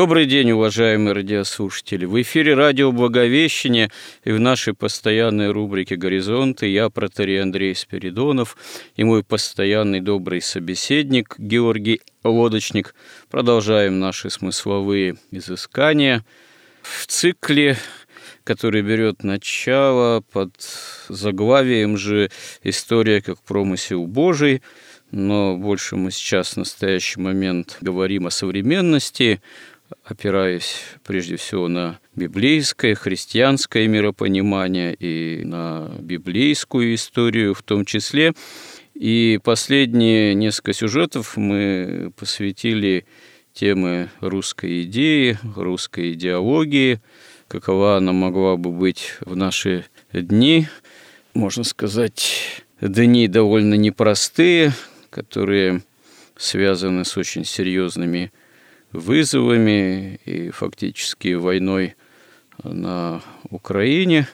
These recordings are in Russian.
Добрый день, уважаемые радиослушатели. В эфире радио «Благовещение» и в нашей постоянной рубрике «Горизонты» я, протерей Андрей Спиридонов, и мой постоянный добрый собеседник Георгий Лодочник. Продолжаем наши смысловые изыскания в цикле который берет начало под заглавием же «История как промысел Божий», но больше мы сейчас в настоящий момент говорим о современности, опираясь прежде всего на библейское, христианское миропонимание и на библейскую историю в том числе. И последние несколько сюжетов мы посвятили темы русской идеи, русской идеологии, какова она могла бы быть в наши дни, можно сказать, дни довольно непростые, которые связаны с очень серьезными вызовами и фактически войной на Украине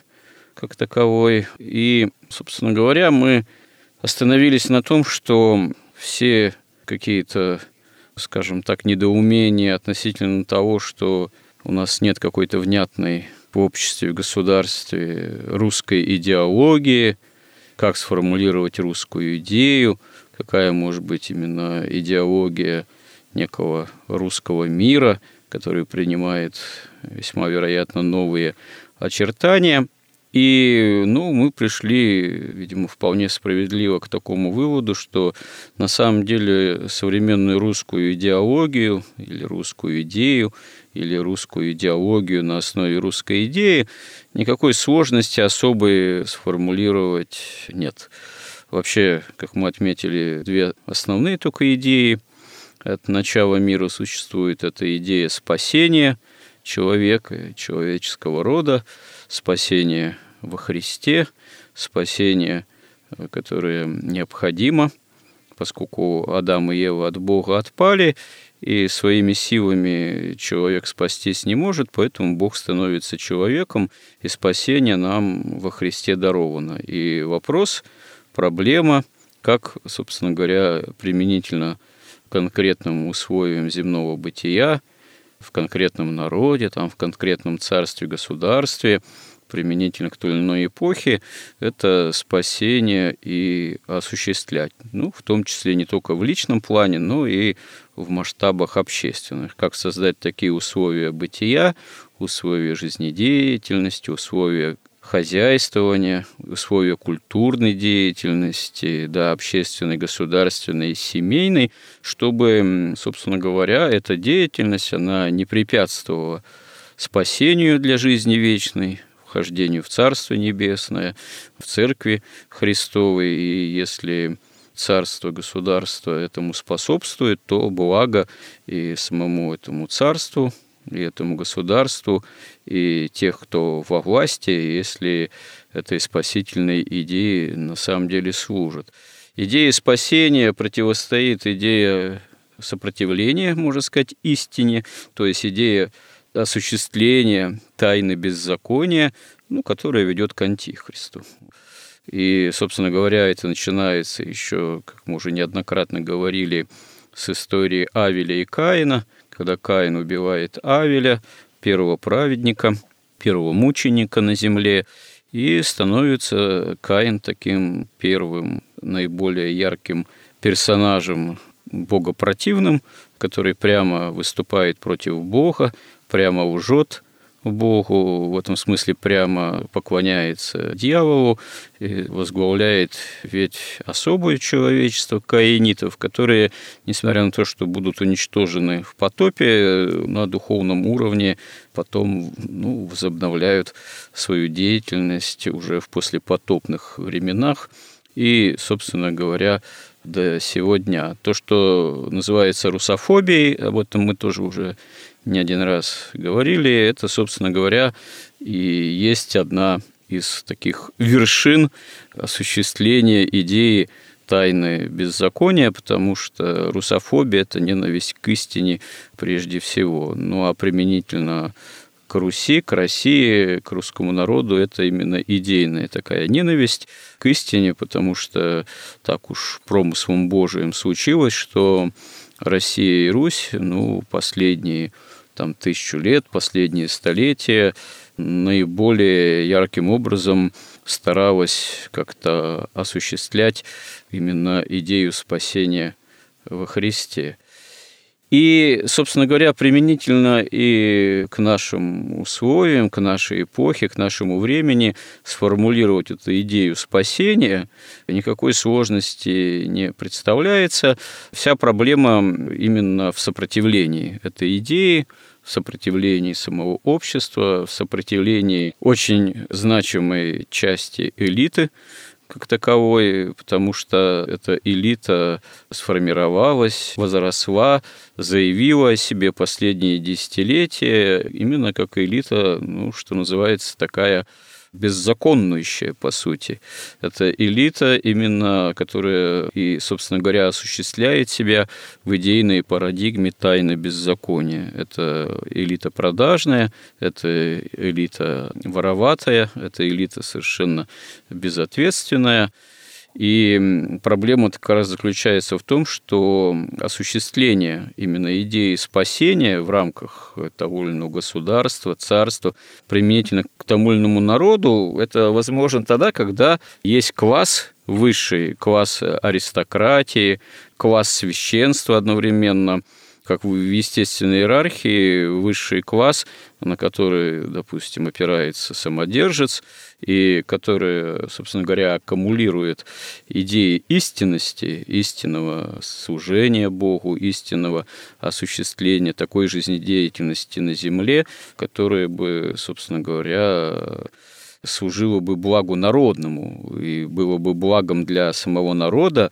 как таковой. И, собственно говоря, мы остановились на том, что все какие-то, скажем так, недоумения относительно того, что у нас нет какой-то внятной в обществе, в государстве русской идеологии, как сформулировать русскую идею, какая может быть именно идеология – некого русского мира, который принимает весьма вероятно новые очертания. И ну, мы пришли, видимо, вполне справедливо к такому выводу, что на самом деле современную русскую идеологию или русскую идею или русскую идеологию на основе русской идеи никакой сложности особой сформулировать нет. Вообще, как мы отметили, две основные только идеи от начала мира существует эта идея спасения человека, человеческого рода, спасения во Христе, спасение, которое необходимо, поскольку Адам и Ева от Бога отпали, и своими силами человек спастись не может, поэтому Бог становится человеком, и спасение нам во Христе даровано. И вопрос, проблема, как, собственно говоря, применительно конкретным условиям земного бытия, в конкретном народе, там, в конкретном царстве, государстве, применительно к той или иной эпохе, это спасение и осуществлять. Ну, в том числе не только в личном плане, но и в масштабах общественных. Как создать такие условия бытия, условия жизнедеятельности, условия хозяйствования, условия культурной деятельности, да, общественной, государственной, семейной, чтобы, собственно говоря, эта деятельность, она не препятствовала спасению для жизни вечной, вхождению в Царство Небесное, в Церкви Христовой, и если царство, государство этому способствует, то благо и самому этому царству, и этому государству, и тех, кто во власти, если этой спасительной идеи на самом деле служат. Идея спасения противостоит идея сопротивления, можно сказать, истине, то есть идея осуществления тайны беззакония, ну, которая ведет к антихристу. И, собственно говоря, это начинается еще, как мы уже неоднократно говорили, с истории Авеля и Каина – когда Каин убивает Авеля, первого праведника, первого мученика на земле, и становится Каин таким первым, наиболее ярким персонажем богопротивным, который прямо выступает против Бога, прямо лжет Богу, в этом смысле прямо поклоняется дьяволу, и возглавляет ведь особое человечество каинитов, которые, несмотря на то, что будут уничтожены в потопе, на духовном уровне потом ну, возобновляют свою деятельность уже в послепотопных временах. И, собственно говоря, до сегодня. То, что называется русофобией, об этом мы тоже уже не один раз говорили, это, собственно говоря, и есть одна из таких вершин осуществления идеи тайны беззакония, потому что русофобия – это ненависть к истине прежде всего. Ну а применительно к Руси, к России, к русскому народу это именно идейная такая ненависть к истине, потому что так уж промыслом Божиим случилось, что Россия и Русь, ну, последние там тысячу лет, последние столетия наиболее ярким образом старалась как-то осуществлять именно идею спасения во Христе. И, собственно говоря, применительно и к нашим условиям, к нашей эпохе, к нашему времени сформулировать эту идею спасения никакой сложности не представляется. Вся проблема именно в сопротивлении этой идеи, в сопротивлении самого общества, в сопротивлении очень значимой части элиты, как таковой, потому что эта элита сформировалась, возросла, заявила о себе последние десятилетия, именно как элита, ну, что называется, такая беззаконнущая, по сути. Это элита, именно которая и, собственно говоря, осуществляет себя в идейной парадигме тайны беззакония. Это элита продажная, это элита вороватая, это элита совершенно безответственная. И проблема как раз заключается в том, что осуществление именно идеи спасения в рамках того или иного государства, царства, применительно к тому или иному народу, это возможно тогда, когда есть класс высший, класс аристократии, класс священства одновременно – как в естественной иерархии, высший класс, на который, допустим, опирается самодержец, и который, собственно говоря, аккумулирует идеи истинности, истинного служения Богу, истинного осуществления такой жизнедеятельности на земле, которая бы, собственно говоря, служило бы благу народному и было бы благом для самого народа,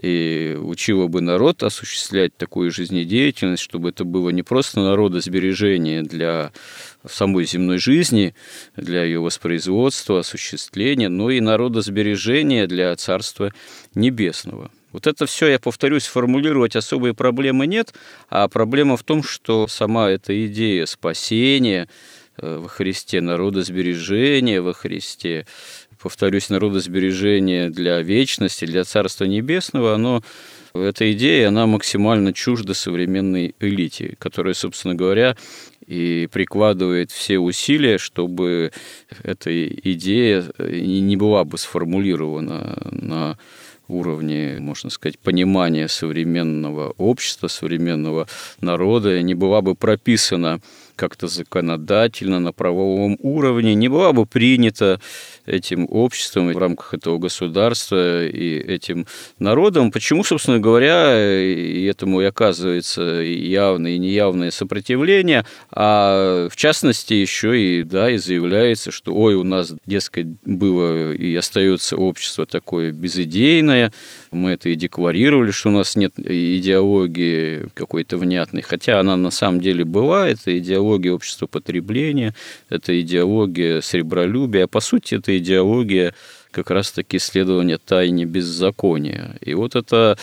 и учило бы народ осуществлять такую жизнедеятельность, чтобы это было не просто народосбережение для самой земной жизни, для ее воспроизводства, осуществления, но и народосбережение для Царства Небесного. Вот это все, я повторюсь, формулировать особые проблемы нет, а проблема в том, что сама эта идея спасения, во Христе, народосбережение во Христе, повторюсь, народосбережение для вечности, для Царства Небесного, оно эта идея, она максимально чужда современной элите, которая, собственно говоря, и прикладывает все усилия, чтобы эта идея не была бы сформулирована на уровне, можно сказать, понимания современного общества, современного народа, не была бы прописана как-то законодательно, на правовом уровне, не была бы принята этим обществом в рамках этого государства и этим народом. Почему, собственно говоря, и этому и оказывается явное и неявное сопротивление, а в частности еще и, да, и заявляется, что, ой, у нас, дескать, было и остается общество такое безидейное, мы это и декларировали, что у нас нет идеологии какой-то внятной, хотя она на самом деле была, это идеология общества потребления, это идеология сребролюбия, а по сути это идеология как раз-таки исследования тайне беззакония. И вот эта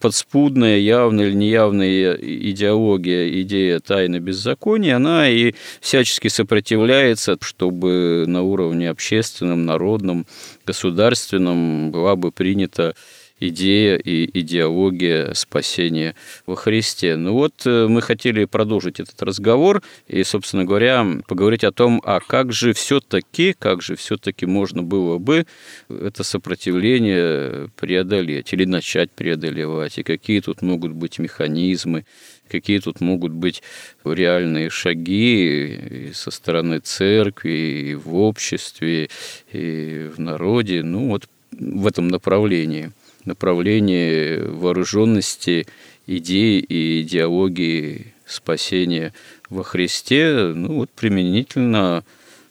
подспудная, явная или неявная идеология, идея тайны беззакония, она и всячески сопротивляется, чтобы на уровне общественном, народном, государственном была бы принята идея и идеология спасения во Христе. Ну вот э, мы хотели продолжить этот разговор и, собственно говоря, поговорить о том, а как же все-таки, как же все-таки можно было бы это сопротивление преодолеть или начать преодолевать, и какие тут могут быть механизмы, какие тут могут быть реальные шаги со стороны церкви, и в обществе, и в народе, ну вот в этом направлении, направлении вооруженности идеи и идеологии спасения во Христе, ну вот применительно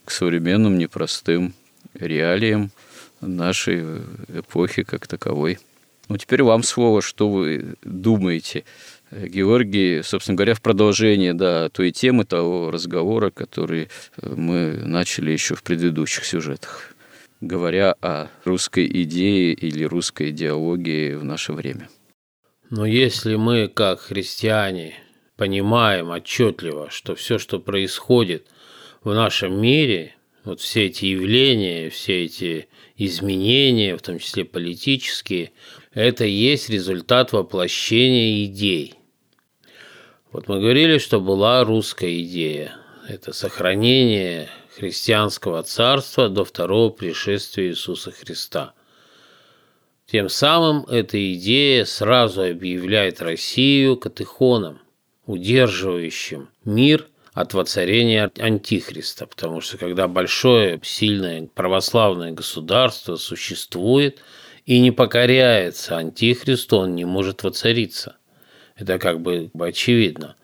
к современным непростым реалиям нашей эпохи как таковой. Ну, теперь вам слово, что вы думаете Георгий, собственно говоря, в продолжение да, той темы, того разговора, который э, мы начали еще в предыдущих сюжетах, говоря о русской идее или русской идеологии в наше время. Но если мы, как христиане, понимаем отчетливо, что все, что происходит в нашем мире, вот все эти явления, все эти изменения, в том числе политические, это есть результат воплощения идей – вот мы говорили, что была русская идея. Это сохранение христианского царства до второго пришествия Иисуса Христа. Тем самым эта идея сразу объявляет Россию катехоном, удерживающим мир от воцарения Антихриста, потому что когда большое, сильное православное государство существует и не покоряется Антихристу, он не может воцариться – это как бы очевидно.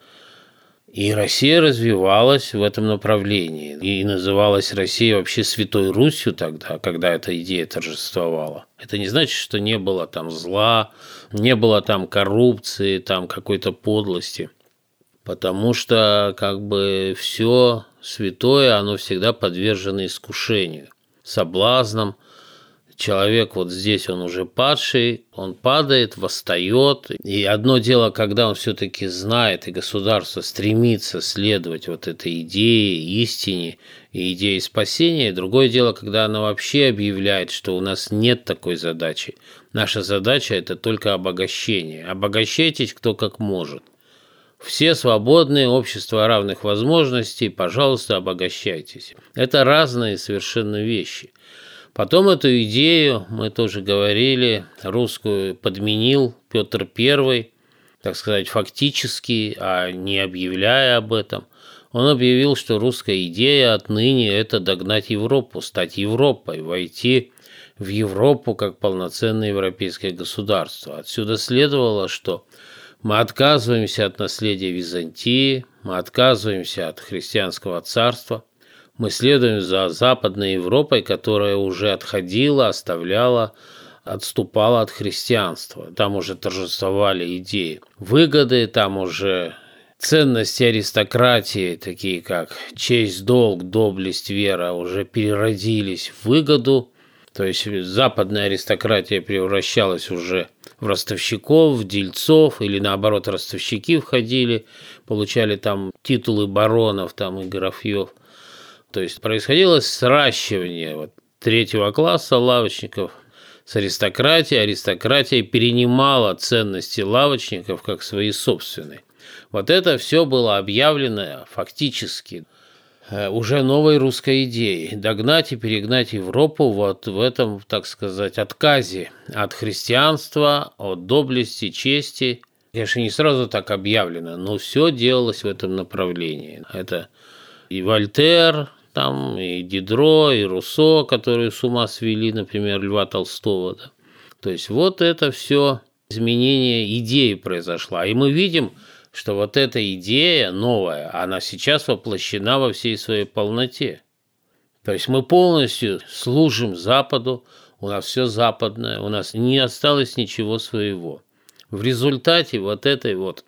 И Россия развивалась в этом направлении. И называлась Россия вообще Святой Русью тогда, когда эта идея торжествовала. Это не значит, что не было там зла, не было там коррупции, там какой-то подлости. Потому что как бы все святое, оно всегда подвержено искушению, соблазнам – человек вот здесь, он уже падший, он падает, восстает. И одно дело, когда он все-таки знает, и государство стремится следовать вот этой идее, истине и идее спасения. Другое дело, когда оно вообще объявляет, что у нас нет такой задачи. Наша задача – это только обогащение. Обогащайтесь кто как может. Все свободные, общество равных возможностей, пожалуйста, обогащайтесь. Это разные совершенно вещи – Потом эту идею, мы тоже говорили, русскую подменил Петр I, так сказать, фактически, а не объявляя об этом. Он объявил, что русская идея отныне – это догнать Европу, стать Европой, войти в Европу как полноценное европейское государство. Отсюда следовало, что мы отказываемся от наследия Византии, мы отказываемся от христианского царства, мы следуем за Западной Европой, которая уже отходила, оставляла, отступала от христианства. Там уже торжествовали идеи выгоды, там уже ценности аристократии, такие как честь, долг, доблесть, вера, уже переродились в выгоду. То есть западная аристократия превращалась уже в ростовщиков, в дельцов, или наоборот, ростовщики входили, получали там титулы баронов там, и графьев. То есть происходило сращивание вот, третьего класса лавочников с аристократией. Аристократия перенимала ценности лавочников как свои собственные. Вот это все было объявлено фактически э, уже новой русской идеей – догнать и перегнать Европу вот в этом, так сказать, отказе от христианства, от доблести, чести. Конечно, не сразу так объявлено, но все делалось в этом направлении. Это и Вольтер, там и Дидро, и Руссо, которые с ума свели, например, Льва Толстого. Да. То есть вот это все изменение идеи произошло. И мы видим, что вот эта идея новая, она сейчас воплощена во всей своей полноте. То есть мы полностью служим Западу, у нас все западное, у нас не осталось ничего своего. В результате вот этой вот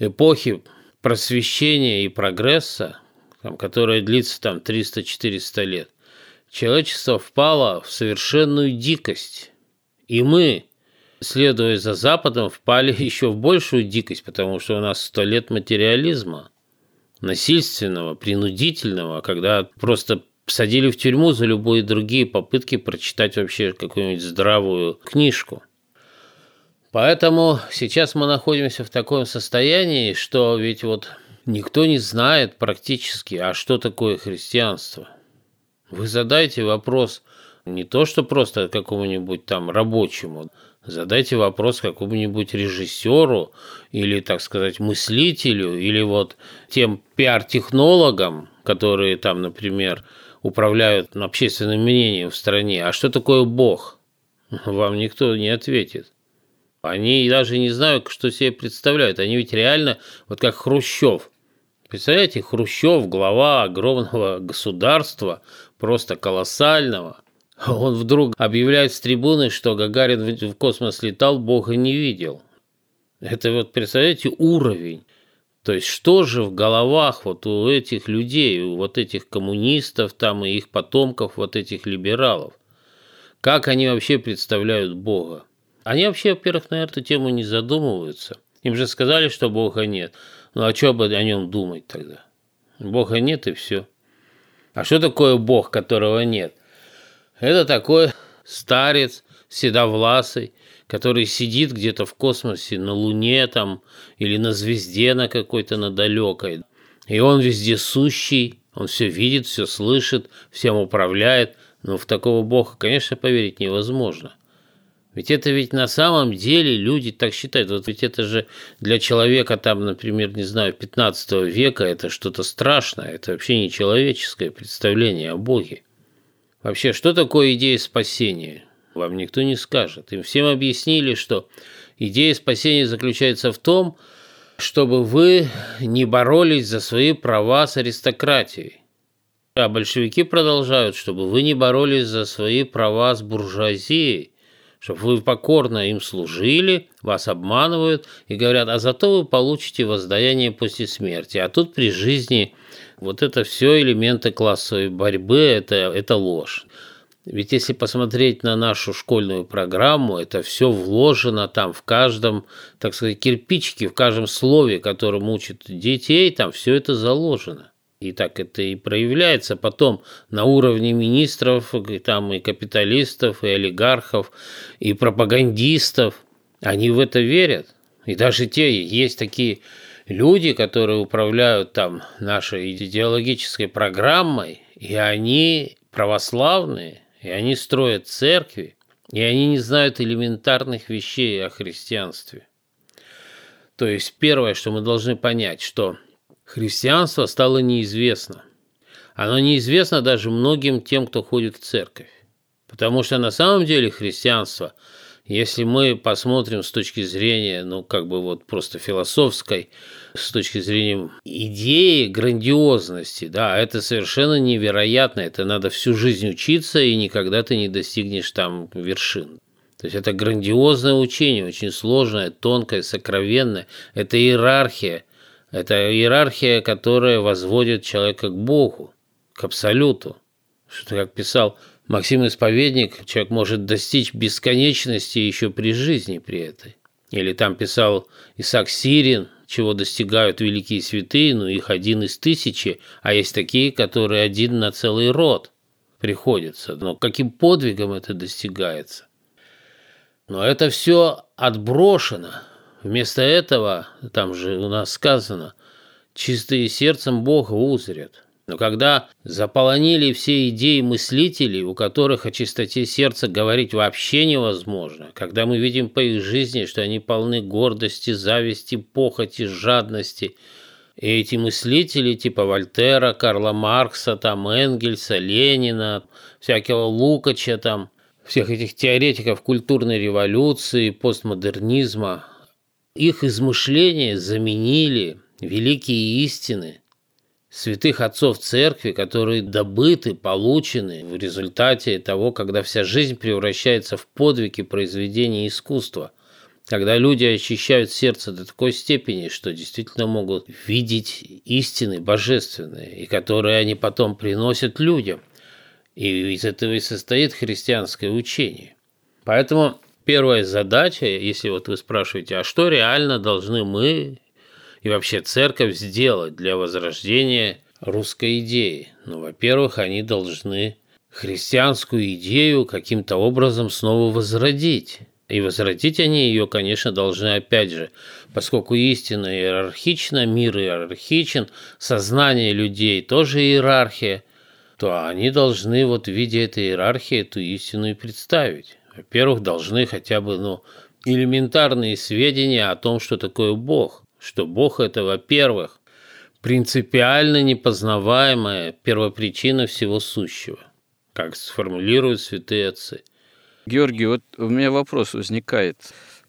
эпохи просвещения и прогресса там, которая длится там 300-400 лет, человечество впало в совершенную дикость. И мы, следуя за Западом, впали еще в большую дикость, потому что у нас сто лет материализма, насильственного, принудительного, когда просто садили в тюрьму за любые другие попытки прочитать вообще какую-нибудь здравую книжку. Поэтому сейчас мы находимся в таком состоянии, что ведь вот никто не знает практически, а что такое христианство. Вы задайте вопрос не то, что просто какому-нибудь там рабочему, задайте вопрос какому-нибудь режиссеру или, так сказать, мыслителю, или вот тем пиар-технологам, которые там, например, управляют общественным мнением в стране. А что такое Бог? Вам никто не ответит. Они даже не знают, что себе представляют. Они ведь реально, вот как Хрущев. Представляете, Хрущев, глава огромного государства, просто колоссального. Он вдруг объявляет с трибуны, что Гагарин в космос летал, Бога не видел. Это вот, представляете, уровень. То есть что же в головах вот у этих людей, у вот этих коммунистов там и их потомков, вот этих либералов? Как они вообще представляют Бога? Они вообще, во-первых, на эту тему не задумываются. Им же сказали, что Бога нет. Ну а что бы о нем думать тогда? Бога нет и все. А что такое Бог, которого нет? Это такой старец, седовласый, который сидит где-то в космосе, на Луне там, или на звезде на какой-то на далекой. И он везде сущий, он все видит, все слышит, всем управляет. Но в такого Бога, конечно, поверить невозможно. Ведь это ведь на самом деле люди так считают. Вот ведь это же для человека там, например, не знаю, 15 века это что-то страшное. Это вообще не человеческое представление о Боге. Вообще, что такое идея спасения? Вам никто не скажет. Им всем объяснили, что идея спасения заключается в том, чтобы вы не боролись за свои права с аристократией. А большевики продолжают, чтобы вы не боролись за свои права с буржуазией, чтобы вы покорно им служили, вас обманывают и говорят, а зато вы получите воздаяние после смерти. А тут при жизни вот это все элементы классовой борьбы, это, это ложь. Ведь если посмотреть на нашу школьную программу, это все вложено там в каждом, так сказать, кирпичике, в каждом слове, которым учат детей, там все это заложено. И так это и проявляется потом на уровне министров, и, там и капиталистов, и олигархов, и пропагандистов. Они в это верят. И даже те, есть такие люди, которые управляют там нашей идеологической программой, и они православные, и они строят церкви, и они не знают элементарных вещей о христианстве. То есть первое, что мы должны понять, что христианство стало неизвестно. Оно неизвестно даже многим тем, кто ходит в церковь. Потому что на самом деле христианство – если мы посмотрим с точки зрения, ну, как бы вот просто философской, с точки зрения идеи грандиозности, да, это совершенно невероятно, это надо всю жизнь учиться, и никогда ты не достигнешь там вершин. То есть это грандиозное учение, очень сложное, тонкое, сокровенное. Это иерархия. Это иерархия, которая возводит человека к Богу, к Абсолюту. Что, как писал Максим Исповедник, человек может достичь бесконечности еще при жизни при этой. Или там писал Исаак Сирин, чего достигают великие святые, но их один из тысячи, а есть такие, которые один на целый род приходится. Но каким подвигом это достигается? Но это все отброшено. Вместо этого, там же у нас сказано, чистые сердцем Бога узрят. Но когда заполонили все идеи мыслителей, у которых о чистоте сердца говорить вообще невозможно, когда мы видим по их жизни, что они полны гордости, зависти, похоти, жадности, и эти мыслители типа Вольтера, Карла Маркса, там Энгельса, Ленина, всякого Лукача, там, всех этих теоретиков культурной революции, постмодернизма, их измышления заменили великие истины, святых отцов церкви, которые добыты, получены в результате того, когда вся жизнь превращается в подвиги произведения искусства, когда люди очищают сердце до такой степени, что действительно могут видеть истины божественные, и которые они потом приносят людям. И из этого и состоит христианское учение. Поэтому первая задача, если вот вы спрашиваете, а что реально должны мы, и вообще церковь сделать для возрождения русской идеи? Ну, во-первых, они должны христианскую идею каким-то образом снова возродить. И возродить они ее, конечно, должны опять же, поскольку истина иерархична, мир иерархичен, сознание людей тоже иерархия, то они должны вот в виде этой иерархии эту истину и представить. Во-первых, должны хотя бы ну, элементарные сведения о том, что такое Бог. Что Бог – это, во-первых, принципиально непознаваемая первопричина всего сущего, как сформулируют святые отцы. Георгий, вот у меня вопрос возникает.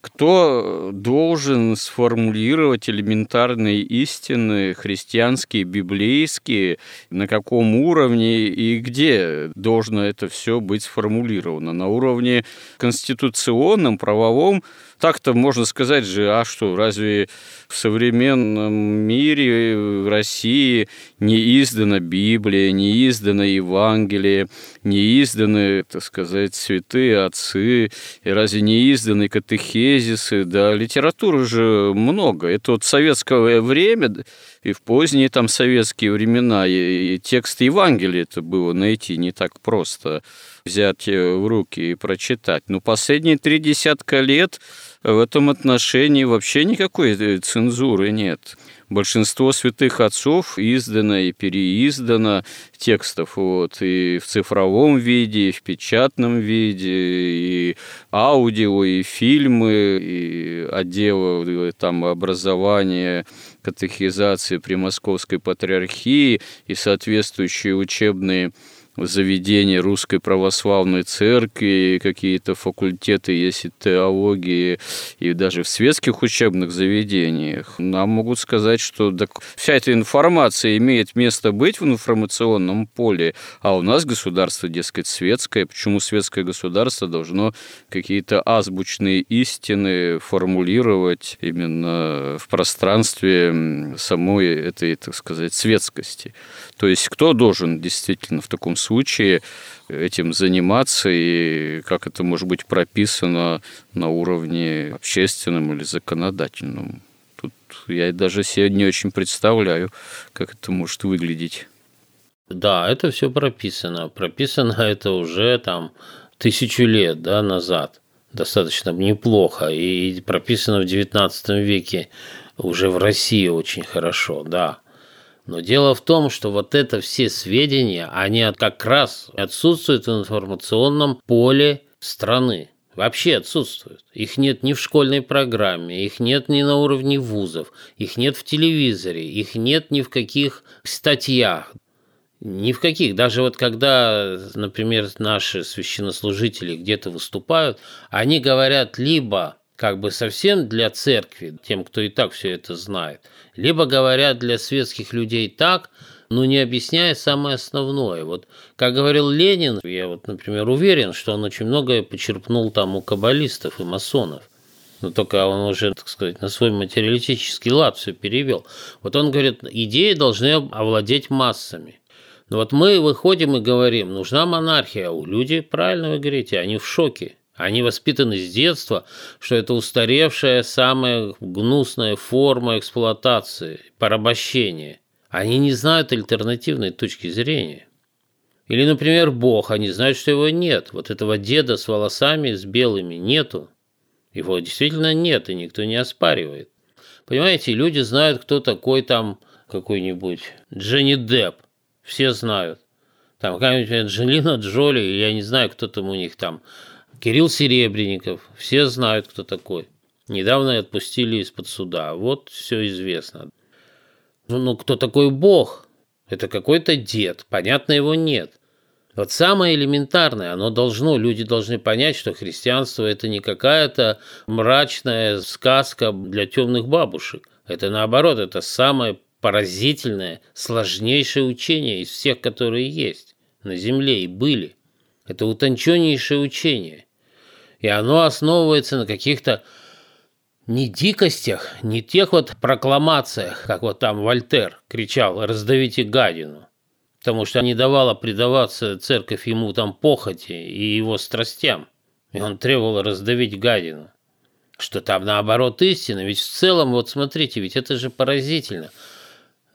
Кто должен сформулировать элементарные истины христианские, библейские, на каком уровне и где должно это все быть сформулировано? На уровне конституционном, правовом, так-то можно сказать же, а что, разве в современном мире, в России не издана Библия, не издана Евангелие, не изданы, так сказать, святые отцы, и разве не изданы катехезисы, да, литературы же много. Это вот советское время, и в поздние там советские времена, и текст Евангелия это было найти не так просто взять в руки и прочитать. Но последние три десятка лет в этом отношении вообще никакой э, цензуры нет. Большинство святых отцов издано и переиздано текстов вот, и в цифровом виде, и в печатном виде, и аудио, и фильмы, и отделы э, там, образования, катехизации при Московской Патриархии, и соответствующие учебные заведения Русской Православной Церкви, какие-то факультеты есть и теологии, и даже в светских учебных заведениях, нам могут сказать, что так, вся эта информация имеет место быть в информационном поле, а у нас государство, дескать, светское. Почему светское государство должно какие-то азбучные истины формулировать именно в пространстве самой этой, так сказать, светскости? То есть кто должен действительно в таком случае этим заниматься и как это может быть прописано на уровне общественном или законодательном. Тут я даже себе не очень представляю, как это может выглядеть. Да, это все прописано. Прописано это уже там тысячу лет да, назад. Достаточно неплохо. И прописано в XIX веке уже в России очень хорошо, да. Но дело в том, что вот это все сведения, они как раз отсутствуют в информационном поле страны. Вообще отсутствуют. Их нет ни в школьной программе, их нет ни на уровне вузов, их нет в телевизоре, их нет ни в каких статьях. Ни в каких. Даже вот когда, например, наши священнослужители где-то выступают, они говорят либо как бы совсем для церкви, тем, кто и так все это знает, либо говорят для светских людей так, но не объясняя самое основное. Вот, как говорил Ленин, я вот, например, уверен, что он очень многое почерпнул там у каббалистов и масонов. Но только он уже, так сказать, на свой материалистический лад все перевел. Вот он говорит, идеи должны овладеть массами. Но вот мы выходим и говорим, нужна монархия. У людей, правильно вы говорите, они в шоке. Они воспитаны с детства, что это устаревшая, самая гнусная форма эксплуатации, порабощения. Они не знают альтернативной точки зрения. Или, например, Бог, они знают, что его нет. Вот этого деда с волосами, с белыми нету. Его действительно нет, и никто не оспаривает. Понимаете, люди знают, кто такой там какой-нибудь Дженни Депп. Все знают. Там какая-нибудь Анджелина Джоли, я не знаю, кто там у них там, Кирилл Серебренников, все знают, кто такой. Недавно отпустили из-под суда. Вот все известно. Ну, ну, кто такой Бог? Это какой-то дед. Понятно, его нет. Вот самое элементарное, оно должно, люди должны понять, что христианство это не какая-то мрачная сказка для темных бабушек. Это наоборот, это самое поразительное, сложнейшее учение из всех, которые есть на земле и были. Это утонченнейшее учение. И оно основывается на каких-то не дикостях, не тех вот прокламациях, как вот там Вольтер кричал «раздавите гадину», потому что не давала предаваться церковь ему там похоти и его страстям, и он требовал раздавить гадину. Что там наоборот истина, ведь в целом, вот смотрите, ведь это же поразительно.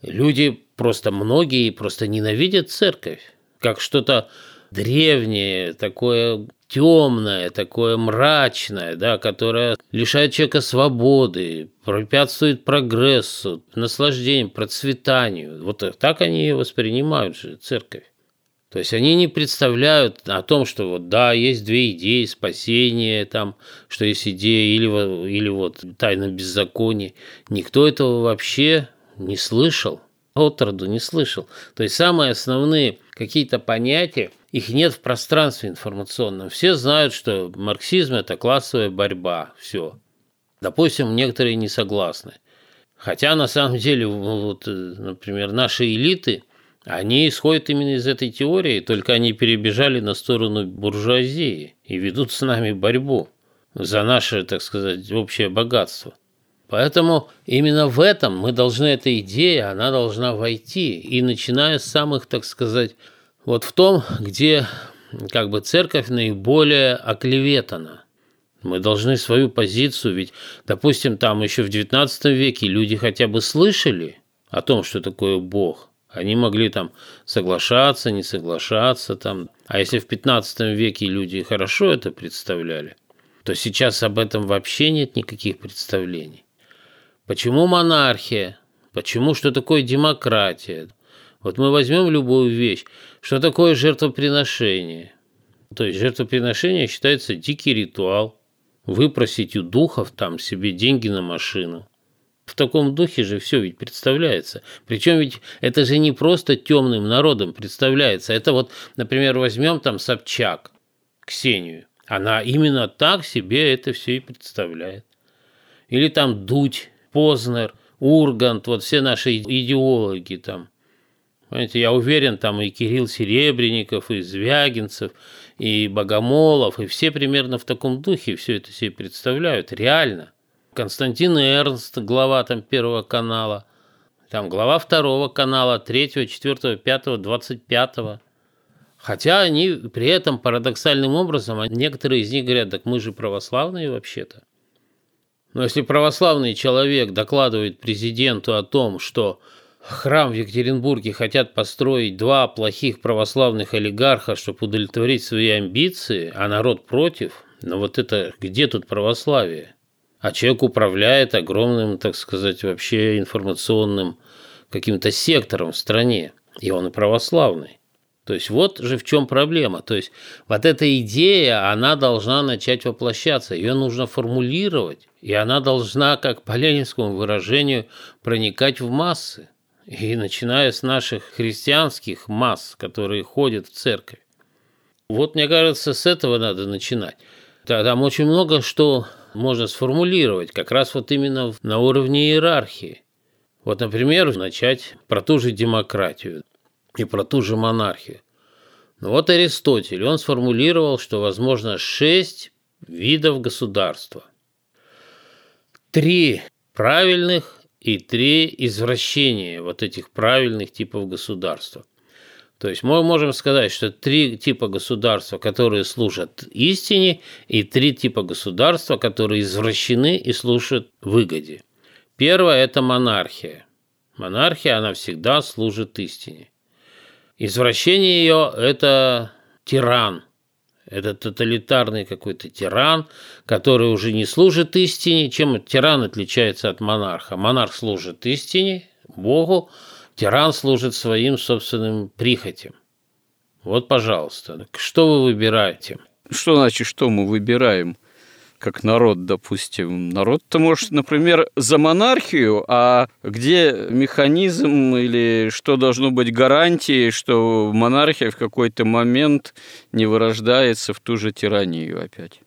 Люди просто многие просто ненавидят церковь, как что-то древнее, такое темное, такое мрачное, да, которое лишает человека свободы, препятствует прогрессу, наслаждению, процветанию. Вот так они воспринимают же, церковь. То есть они не представляют о том, что вот да, есть две идеи спасения, там, что есть идея или, или вот тайна беззакония. Никто этого вообще не слышал, отроду не слышал. То есть самые основные какие-то понятия, их нет в пространстве информационном. Все знают, что марксизм – это классовая борьба, все. Допустим, некоторые не согласны. Хотя на самом деле, вот, например, наши элиты – они исходят именно из этой теории, только они перебежали на сторону буржуазии и ведут с нами борьбу за наше, так сказать, общее богатство. Поэтому именно в этом мы должны, эта идея, она должна войти. И начиная с самых, так сказать, вот в том, где как бы церковь наиболее оклеветана. Мы должны свою позицию, ведь, допустим, там еще в XIX веке люди хотя бы слышали о том, что такое Бог – они могли там соглашаться, не соглашаться там. А если в 15 веке люди хорошо это представляли, то сейчас об этом вообще нет никаких представлений. Почему монархия? Почему что такое демократия? Вот мы возьмем любую вещь. Что такое жертвоприношение? То есть жертвоприношение считается дикий ритуал. Выпросить у духов там себе деньги на машину. В таком духе же все ведь представляется. Причем ведь это же не просто темным народом представляется. Это вот, например, возьмем там Собчак, Ксению. Она именно так себе это все и представляет. Или там Дудь, Познер, Ургант, вот все наши идеологи там. Понимаете, я уверен, там и Кирилл Серебренников, и Звягинцев, и Богомолов, и все примерно в таком духе все это себе представляют, реально. Константин Эрнст, глава там первого канала, там глава второго канала, третьего, четвертого, пятого, двадцать пятого. Хотя они при этом парадоксальным образом, некоторые из них говорят, так мы же православные вообще-то. Но если православный человек докладывает президенту о том, что храм в Екатеринбурге хотят построить два плохих православных олигарха, чтобы удовлетворить свои амбиции, а народ против, ну вот это где тут православие? а человек управляет огромным, так сказать, вообще информационным каким-то сектором в стране, и он и православный. То есть вот же в чем проблема. То есть вот эта идея, она должна начать воплощаться, ее нужно формулировать, и она должна, как по ленинскому выражению, проникать в массы. И начиная с наших христианских масс, которые ходят в церковь. Вот, мне кажется, с этого надо начинать. Там очень много что можно сформулировать как раз вот именно на уровне иерархии. Вот, например, начать про ту же демократию и про ту же монархию. Ну вот Аристотель, он сформулировал, что возможно шесть видов государства. Три правильных и три извращения вот этих правильных типов государства – то есть мы можем сказать, что три типа государства, которые служат истине, и три типа государства, которые извращены и служат выгоде. Первое – это монархия. Монархия, она всегда служит истине. Извращение ее – это тиран. Это тоталитарный какой-то тиран, который уже не служит истине. Чем тиран отличается от монарха? Монарх служит истине, Богу, Тиран служит своим собственным прихотям. Вот, пожалуйста, что вы выбираете? Что значит, что мы выбираем? Как народ, допустим. Народ-то может, например, за монархию, а где механизм или что должно быть гарантией, что монархия в какой-то момент не вырождается в ту же тиранию опять?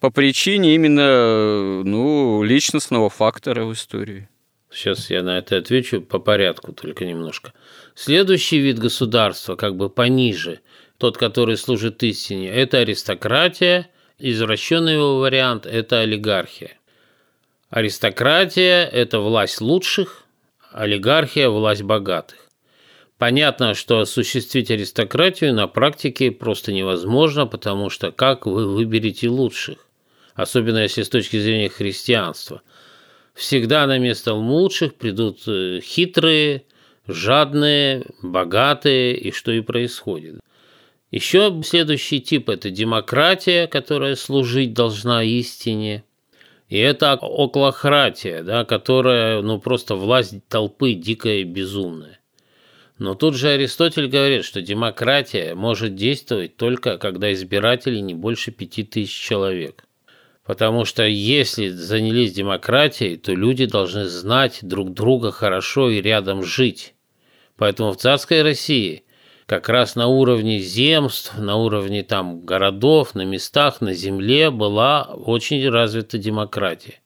По причине именно ну, личностного фактора в истории. Сейчас я на это отвечу по порядку, только немножко. Следующий вид государства, как бы пониже, тот, который служит истине, это аристократия, извращенный его вариант – это олигархия. Аристократия – это власть лучших, олигархия – власть богатых. Понятно, что осуществить аристократию на практике просто невозможно, потому что как вы выберете лучших? Особенно если с точки зрения христианства – Всегда на место лучших придут э, хитрые, жадные, богатые, и что и происходит. Еще следующий тип – это демократия, которая служить должна истине. И это оклохратия, да, которая ну, просто власть толпы дикая и безумная. Но тут же Аристотель говорит, что демократия может действовать только когда избирателей не больше пяти тысяч человек. Потому что если занялись демократией, то люди должны знать друг друга хорошо и рядом жить. Поэтому в царской России как раз на уровне земств, на уровне там городов, на местах, на земле была очень развита демократия.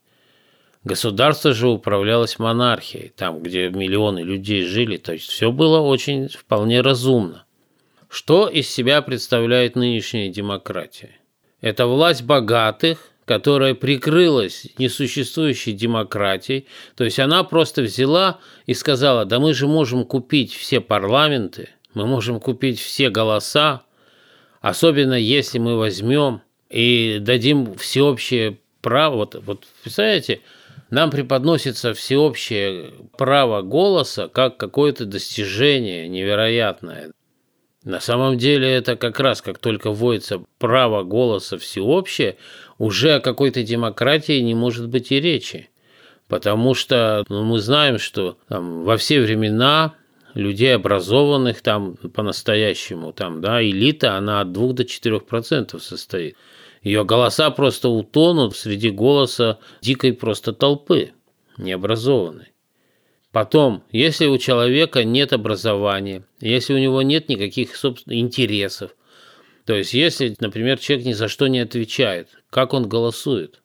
Государство же управлялось монархией, там, где миллионы людей жили, то есть все было очень вполне разумно. Что из себя представляет нынешняя демократия? Это власть богатых, которая прикрылась несуществующей демократией, то есть она просто взяла и сказала, да мы же можем купить все парламенты, мы можем купить все голоса, особенно если мы возьмем и дадим всеобщее право, вот, вот представляете, нам преподносится всеобщее право голоса как какое-то достижение невероятное. На самом деле это как раз, как только вводится право голоса всеобщее, уже о какой-то демократии не может быть и речи. Потому что ну, мы знаем, что там, во все времена людей образованных там по-настоящему, там, да, элита, она от 2 до 4 процентов состоит. Ее голоса просто утонут среди голоса дикой просто толпы, необразованной. Потом, если у человека нет образования, если у него нет никаких собственных интересов, то есть если, например, человек ни за что не отвечает, как он голосует?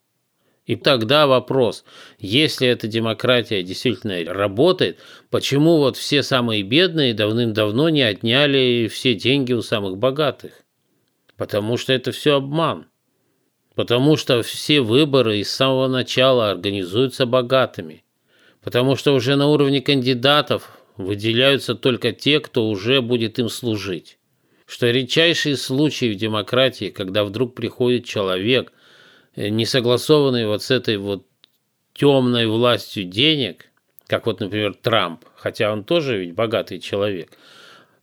И тогда вопрос, если эта демократия действительно работает, почему вот все самые бедные давным-давно не отняли все деньги у самых богатых? Потому что это все обман. Потому что все выборы с самого начала организуются богатыми. Потому что уже на уровне кандидатов выделяются только те, кто уже будет им служить. Что редчайшие случаи в демократии, когда вдруг приходит человек, не согласованный вот с этой вот темной властью денег, как вот, например, Трамп, хотя он тоже ведь богатый человек,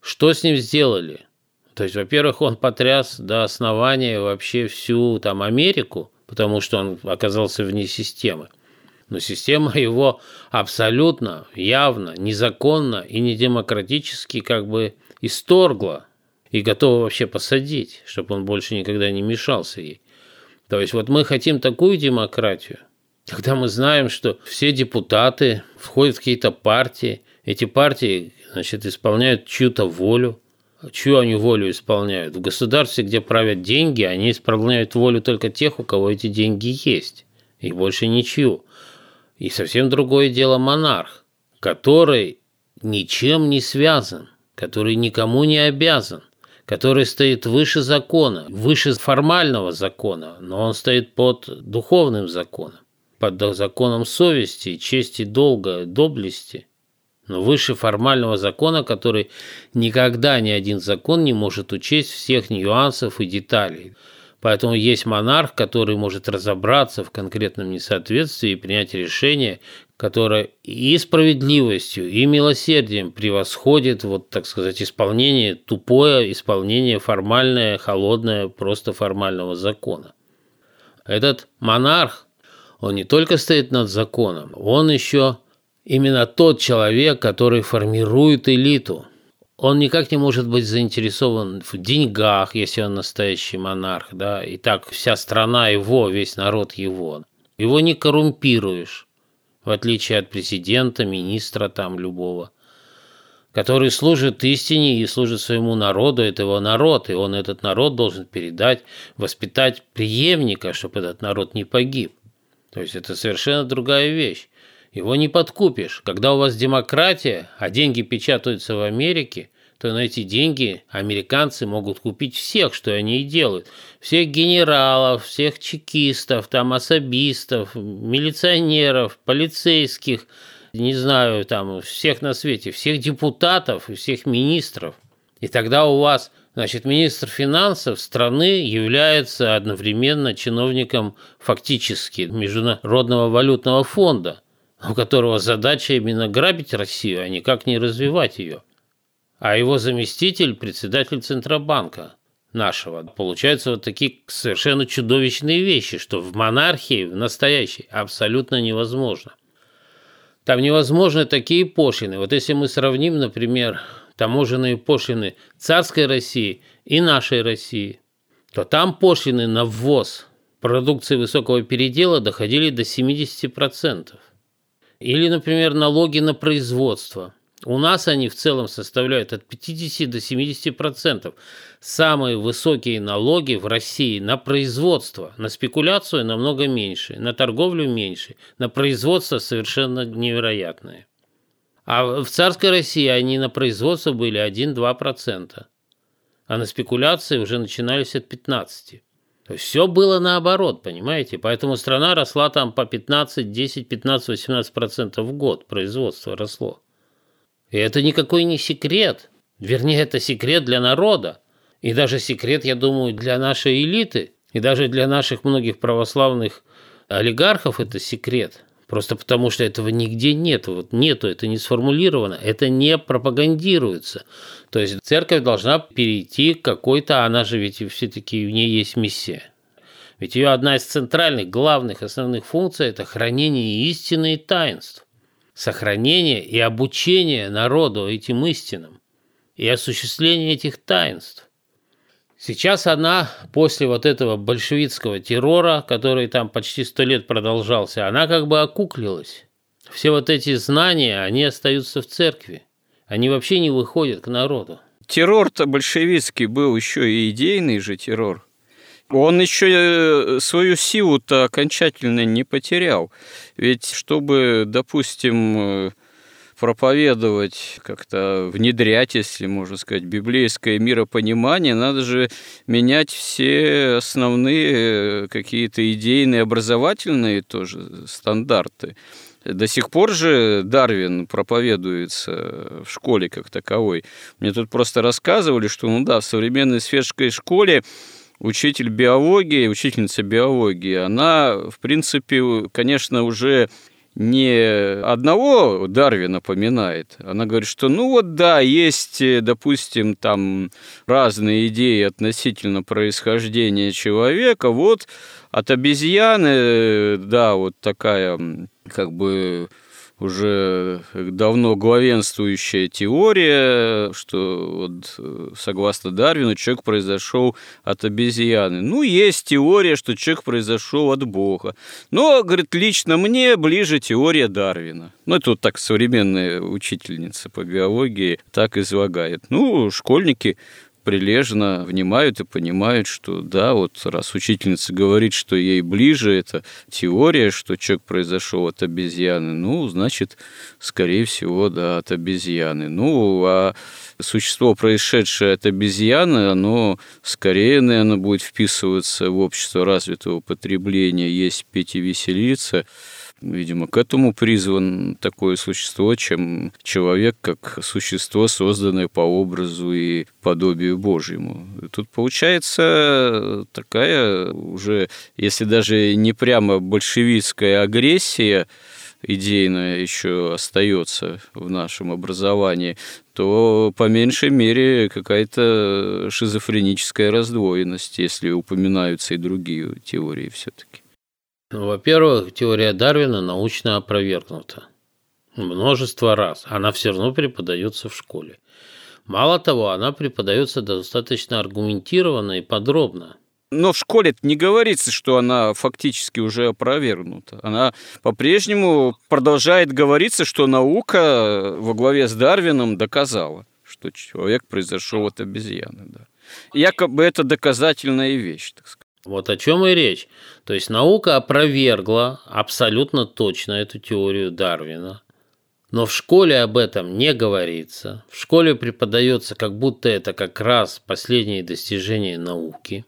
что с ним сделали? То есть, во-первых, он потряс до основания вообще всю там Америку, потому что он оказался вне системы. Но система его абсолютно, явно, незаконно и недемократически как бы исторгла и готова вообще посадить, чтобы он больше никогда не мешался ей. То есть вот мы хотим такую демократию, когда мы знаем, что все депутаты входят в какие-то партии, эти партии значит, исполняют чью-то волю, чью они волю исполняют. В государстве, где правят деньги, они исполняют волю только тех, у кого эти деньги есть, и больше ничью. И совсем другое дело монарх, который ничем не связан, который никому не обязан, который стоит выше закона, выше формального закона, но он стоит под духовным законом, под законом совести, чести, долга, доблести – но выше формального закона, который никогда ни один закон не может учесть всех нюансов и деталей. Поэтому есть монарх, который может разобраться в конкретном несоответствии и принять решение, которое и справедливостью, и милосердием превосходит, вот так сказать, исполнение, тупое исполнение формальное, холодное, просто формального закона. Этот монарх, он не только стоит над законом, он еще именно тот человек, который формирует элиту. Он никак не может быть заинтересован в деньгах, если он настоящий монарх, да, и так вся страна его, весь народ его. Его не коррумпируешь, в отличие от президента, министра там любого, который служит истине и служит своему народу, это его народ, и он этот народ должен передать, воспитать преемника, чтобы этот народ не погиб. То есть это совершенно другая вещь. Его не подкупишь. Когда у вас демократия, а деньги печатаются в Америке, то на эти деньги американцы могут купить всех, что они и делают. Всех генералов, всех чекистов, там особистов, милиционеров, полицейских, не знаю, там всех на свете, всех депутатов и всех министров. И тогда у вас, значит, министр финансов страны является одновременно чиновником фактически Международного валютного фонда у которого задача именно грабить Россию, а никак не развивать ее. А его заместитель – председатель Центробанка. нашего. Получаются вот такие совершенно чудовищные вещи, что в монархии, в настоящей, абсолютно невозможно. Там невозможны такие пошлины. Вот если мы сравним, например, таможенные пошлины царской России и нашей России, то там пошлины на ввоз продукции высокого передела доходили до 70%. Или, например, налоги на производство. У нас они в целом составляют от 50 до 70%. Самые высокие налоги в России на производство, на спекуляцию намного меньше, на торговлю меньше, на производство совершенно невероятные. А в царской России они на производство были 1-2%, а на спекуляции уже начинались от 15%. То есть все было наоборот, понимаете? Поэтому страна росла там по 15, 10, 15, 18 процентов в год. Производство росло. И это никакой не секрет. Вернее, это секрет для народа. И даже секрет, я думаю, для нашей элиты. И даже для наших многих православных олигархов это секрет. Просто потому, что этого нигде нет. Вот нету, это не сформулировано, это не пропагандируется. То есть церковь должна перейти к какой-то, она же ведь все-таки в ней есть миссия. Ведь ее одна из центральных, главных, основных функций – это хранение истины и таинств. Сохранение и обучение народу этим истинам. И осуществление этих таинств. Сейчас она после вот этого большевистского террора, который там почти сто лет продолжался, она как бы окуклилась. Все вот эти знания, они остаются в церкви. Они вообще не выходят к народу. Террор-то большевистский был еще и идейный же террор. Он еще э, свою силу-то окончательно не потерял. Ведь чтобы, допустим, э, проповедовать, как-то внедрять, если можно сказать, библейское миропонимание, надо же менять все основные какие-то идейные, образовательные тоже стандарты. До сих пор же Дарвин проповедуется в школе как таковой. Мне тут просто рассказывали, что, ну да, в современной светской школе учитель биологии, учительница биологии, она, в принципе, конечно, уже не одного Дарвина поминает. Она говорит, что ну вот да, есть, допустим, там разные идеи относительно происхождения человека. Вот от обезьяны, да, вот такая как бы уже давно главенствующая теория, что вот, согласно Дарвину человек произошел от обезьяны. Ну, есть теория, что человек произошел от Бога. Но, говорит, лично мне ближе теория Дарвина. Ну, это вот так современная учительница по биологии так излагает. Ну, школьники прилежно внимают и понимают, что да, вот раз учительница говорит, что ей ближе эта теория, что человек произошел от обезьяны, ну, значит, скорее всего, да, от обезьяны. Ну, а существо, происшедшее от обезьяны, оно скорее, наверное, будет вписываться в общество развитого потребления, есть пить и веселиться, Видимо, к этому призван такое существо, чем человек как существо, созданное по образу и подобию Божьему. Тут получается такая уже, если даже не прямо большевистская агрессия, идейная еще остается в нашем образовании, то по меньшей мере какая-то шизофреническая раздвоенность, если упоминаются и другие теории все-таки. Ну, во-первых, теория Дарвина научно опровергнута. Множество раз. Она все равно преподается в школе. Мало того, она преподается достаточно аргументированно и подробно. Но в школе не говорится, что она фактически уже опровергнута. Она по-прежнему продолжает говориться, что наука во главе с Дарвином доказала, что человек произошел от обезьяны. Да. Якобы это доказательная вещь, так сказать. Вот о чем и речь. То есть наука опровергла абсолютно точно эту теорию Дарвина. Но в школе об этом не говорится. В школе преподается, как будто это как раз последние достижения науки.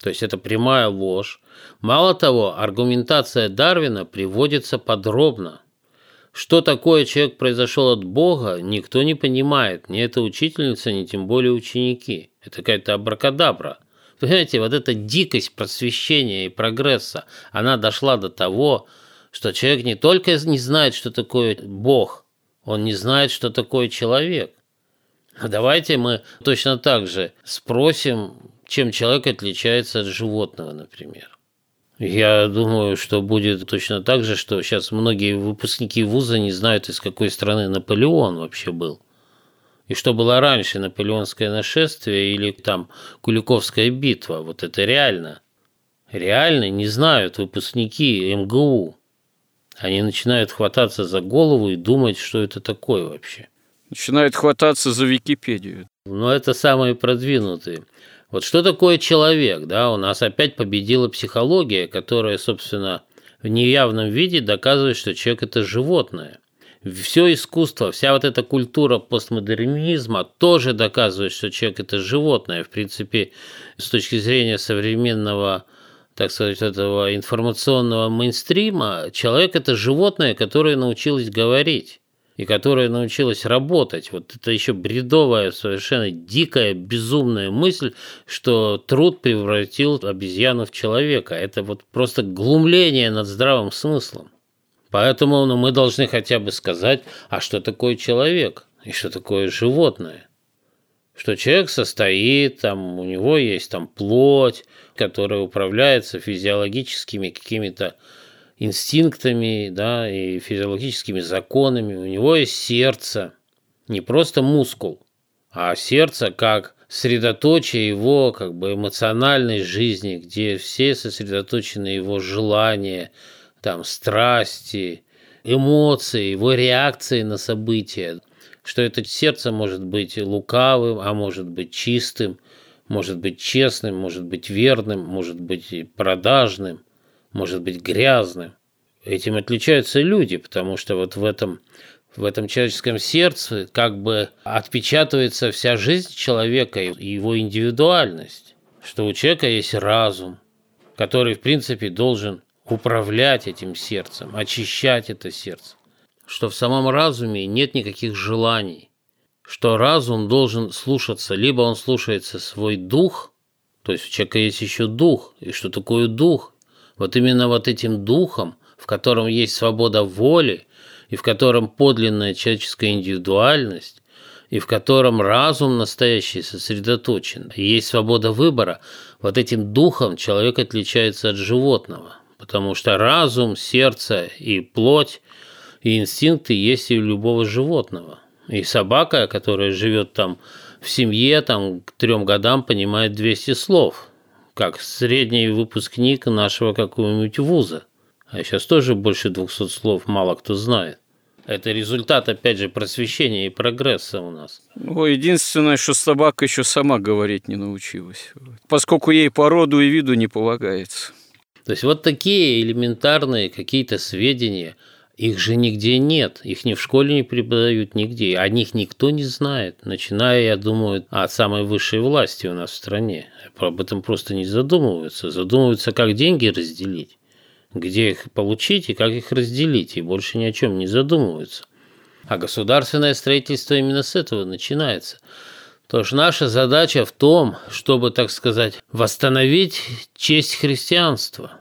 То есть это прямая ложь. Мало того, аргументация Дарвина приводится подробно. Что такое человек произошел от Бога, никто не понимает. Ни эта учительница, ни тем более ученики. Это какая-то абракадабра. Понимаете, вот эта дикость просвещения и прогресса, она дошла до того, что человек не только не знает, что такое Бог, он не знает, что такое человек. А давайте мы точно так же спросим чем человек отличается от животного, например. Я думаю, что будет точно так же, что сейчас многие выпускники вуза не знают, из какой страны Наполеон вообще был. И что было раньше, наполеонское нашествие или там Куликовская битва, вот это реально. Реально не знают выпускники МГУ. Они начинают хвататься за голову и думать, что это такое вообще. Начинают хвататься за Википедию. Но это самые продвинутые. Вот что такое человек, да, у нас опять победила психология, которая, собственно, в неявном виде доказывает, что человек – это животное. Все искусство, вся вот эта культура постмодернизма тоже доказывает, что человек – это животное. В принципе, с точки зрения современного так сказать, этого информационного мейнстрима, человек – это животное, которое научилось говорить и которая научилась работать. Вот это еще бредовая, совершенно дикая, безумная мысль, что труд превратил обезьяну в человека. Это вот просто глумление над здравым смыслом. Поэтому ну, мы должны хотя бы сказать, а что такое человек и что такое животное. Что человек состоит, там, у него есть там плоть, которая управляется физиологическими какими-то инстинктами, да, и физиологическими законами. У него есть сердце, не просто мускул, а сердце как средоточие его как бы эмоциональной жизни, где все сосредоточены его желания, там, страсти, эмоции, его реакции на события, что это сердце может быть лукавым, а может быть чистым, может быть честным, может быть верным, может быть продажным – может быть грязным. Этим отличаются люди, потому что вот в этом, в этом человеческом сердце как бы отпечатывается вся жизнь человека и его индивидуальность, что у человека есть разум, который, в принципе, должен управлять этим сердцем, очищать это сердце, что в самом разуме нет никаких желаний, что разум должен слушаться, либо он слушается свой дух, то есть у человека есть еще дух, и что такое дух? Вот именно вот этим духом, в котором есть свобода воли, и в котором подлинная человеческая индивидуальность, и в котором разум настоящий сосредоточен, и есть свобода выбора, вот этим духом человек отличается от животного, потому что разум, сердце и плоть и инстинкты есть и у любого животного. И собака, которая живет там в семье, там к трем годам понимает 200 слов – как средний выпускник нашего какого-нибудь вуза. А сейчас тоже больше 200 слов мало кто знает. Это результат, опять же, просвещения и прогресса у нас. Ну, единственное, что собака еще сама говорить не научилась, поскольку ей по роду и виду не полагается. То есть вот такие элементарные какие-то сведения – их же нигде нет, их ни в школе не преподают нигде, о них никто не знает, начиная, я думаю, от самой высшей власти у нас в стране. Об этом просто не задумываются. Задумываются, как деньги разделить, где их получить и как их разделить, и больше ни о чем не задумываются. А государственное строительство именно с этого начинается. То есть наша задача в том, чтобы, так сказать, восстановить честь христианства,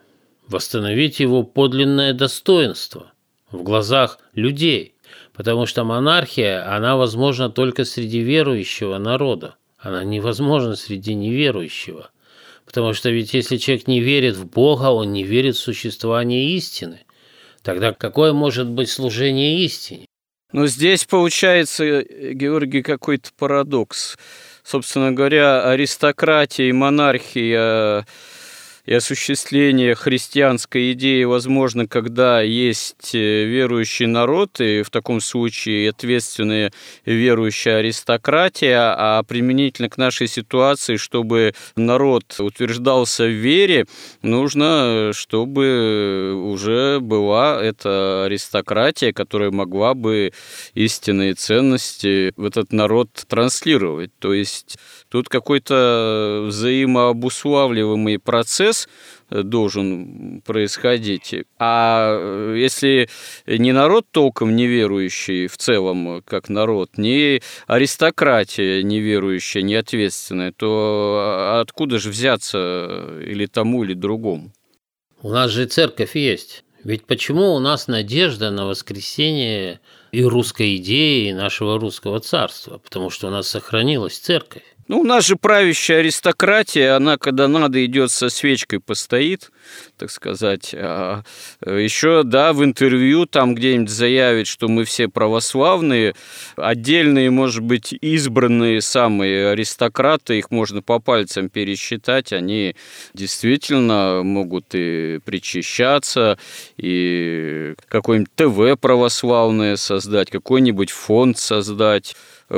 восстановить его подлинное достоинство в глазах людей, потому что монархия, она возможна только среди верующего народа, она невозможна среди неверующего. Потому что ведь если человек не верит в Бога, он не верит в существование истины. Тогда какое может быть служение истине? Но здесь получается, Георгий, какой-то парадокс. Собственно говоря, аристократия и монархия и осуществление христианской идеи возможно, когда есть э, верующий народ, и в таком случае ответственная верующая аристократия, а применительно к нашей ситуации, чтобы народ утверждался в вере, нужно, чтобы уже была эта аристократия, которая могла бы истинные ценности в этот народ транслировать. То есть тут какой-то взаимообуславливаемый процесс, процесс э, должен происходить. А э, если не народ толком неверующий в целом, как народ, не аристократия неверующая, неответственная, то а откуда же взяться или тому, или другому? У нас же церковь есть. Ведь почему у нас надежда на воскресение и русской идеи, и нашего русского царства? Потому что у нас сохранилась церковь. Ну, у нас же правящая аристократия, она, когда надо, идет со свечкой постоит, так сказать. А еще, да, в интервью там где-нибудь заявит, что мы все православные, отдельные, может быть, избранные самые аристократы, их можно по пальцам пересчитать, они действительно могут и причащаться, и какое-нибудь ТВ православное создать, какой-нибудь фонд создать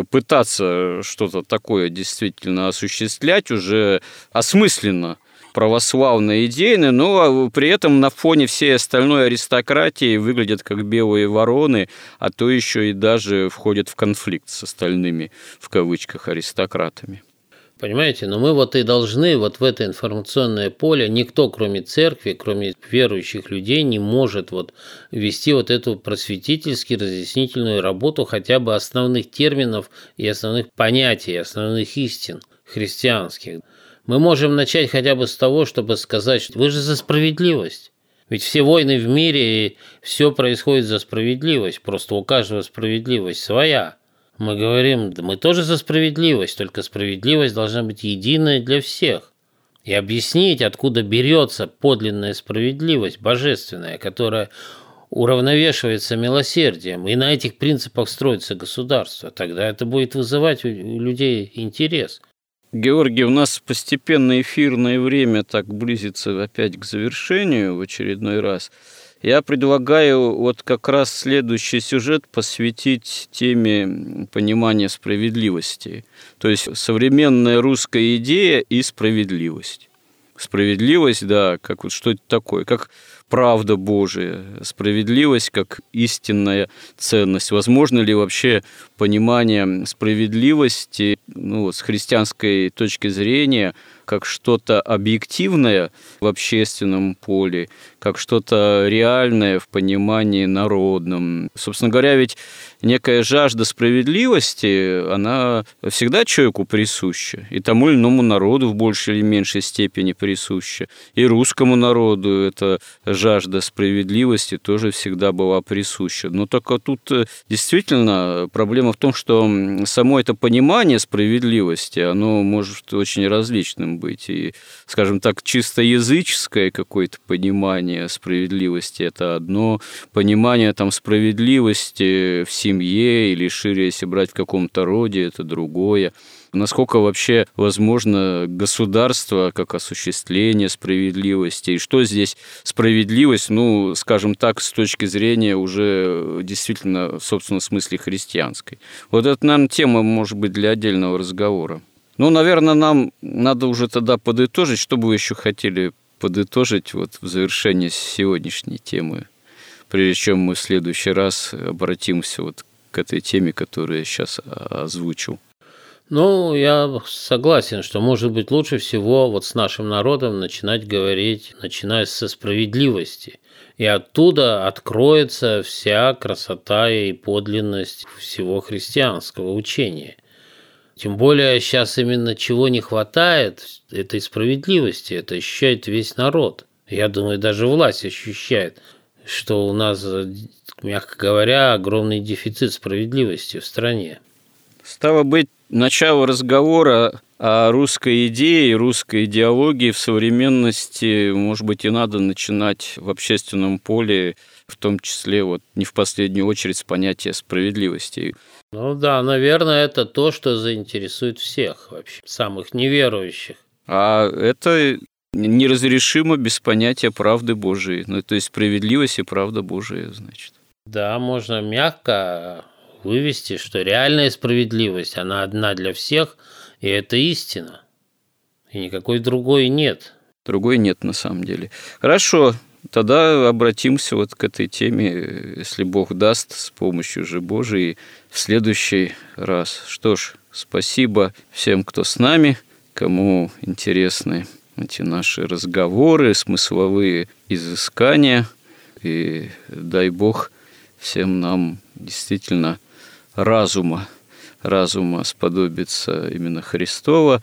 пытаться что-то такое действительно осуществлять уже осмысленно православно идейно, но при этом на фоне всей остальной аристократии выглядят как белые вороны, а то еще и даже входят в конфликт с остальными, в кавычках, аристократами. Понимаете, но мы вот и должны вот в это информационное поле, никто, кроме церкви, кроме верующих людей, не может вот вести вот эту просветительски разъяснительную работу хотя бы основных терминов и основных понятий, основных истин христианских. Мы можем начать хотя бы с того, чтобы сказать, что вы же за справедливость. Ведь все войны в мире, и все происходит за справедливость, просто у каждого справедливость своя. Мы говорим, да мы тоже за справедливость, только справедливость должна быть единая для всех. И объяснить, откуда берется подлинная справедливость, божественная, которая уравновешивается милосердием, и на этих принципах строится государство, тогда это будет вызывать у людей интерес. Георгий, у нас постепенно эфирное время так близится опять к завершению в очередной раз – я предлагаю вот как раз следующий сюжет посвятить теме понимания справедливости. То есть современная русская идея и справедливость. Справедливость, да, как вот что это такое, как правда Божия, справедливость как истинная ценность. Возможно ли вообще понимание справедливости ну, вот, с христианской точки зрения как что-то объективное в общественном поле, как что-то реальное в понимании народном. Собственно говоря, ведь некая жажда справедливости, она всегда человеку присуща, и тому или иному народу в большей или меньшей степени присуща. И русскому народу эта жажда справедливости тоже всегда была присуща. Но только тут э, действительно проблема в том, что само это понимание справедливости, оно может очень различным быть. И, скажем так, чисто языческое какое-то понимание справедливости – это одно, понимание там справедливости в семье или шире, если брать в каком-то роде, это другое насколько вообще возможно государство как осуществление справедливости, и что здесь справедливость, ну, скажем так, с точки зрения уже действительно, в собственном смысле, христианской. Вот это, наверное, тема, может быть, для отдельного разговора. Ну, наверное, нам надо уже тогда подытожить, что бы вы еще хотели подытожить вот в завершении сегодняшней темы, прежде чем мы в следующий раз обратимся вот к этой теме, которую я сейчас озвучил. Ну, я согласен, что, может быть, лучше всего вот с нашим народом начинать говорить, начиная со справедливости. И оттуда откроется вся красота и подлинность всего христианского учения. Тем более сейчас именно чего не хватает, этой справедливости, это ощущает весь народ. Я думаю, даже власть ощущает, что у нас, мягко говоря, огромный дефицит справедливости в стране. Стало быть, начало разговора о русской идее, русской идеологии в современности, может быть, и надо начинать в общественном поле, в том числе вот не в последнюю очередь с понятия справедливости. Ну да, наверное, это то, что заинтересует всех вообще, самых неверующих. А это неразрешимо без понятия правды Божией. Ну, то есть справедливость и правда Божия, значит. Да, можно мягко вывести, что реальная справедливость, она одна для всех, и это истина. И никакой другой нет. Другой нет на самом деле. Хорошо, тогда обратимся вот к этой теме, если Бог даст, с помощью же Божией в следующий раз. Что ж, спасибо всем, кто с нами, кому интересны эти наши разговоры, смысловые изыскания. И дай Бог всем нам действительно разума, разума сподобиться именно Христова.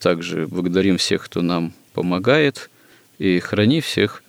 Также благодарим всех, кто нам помогает, и храни всех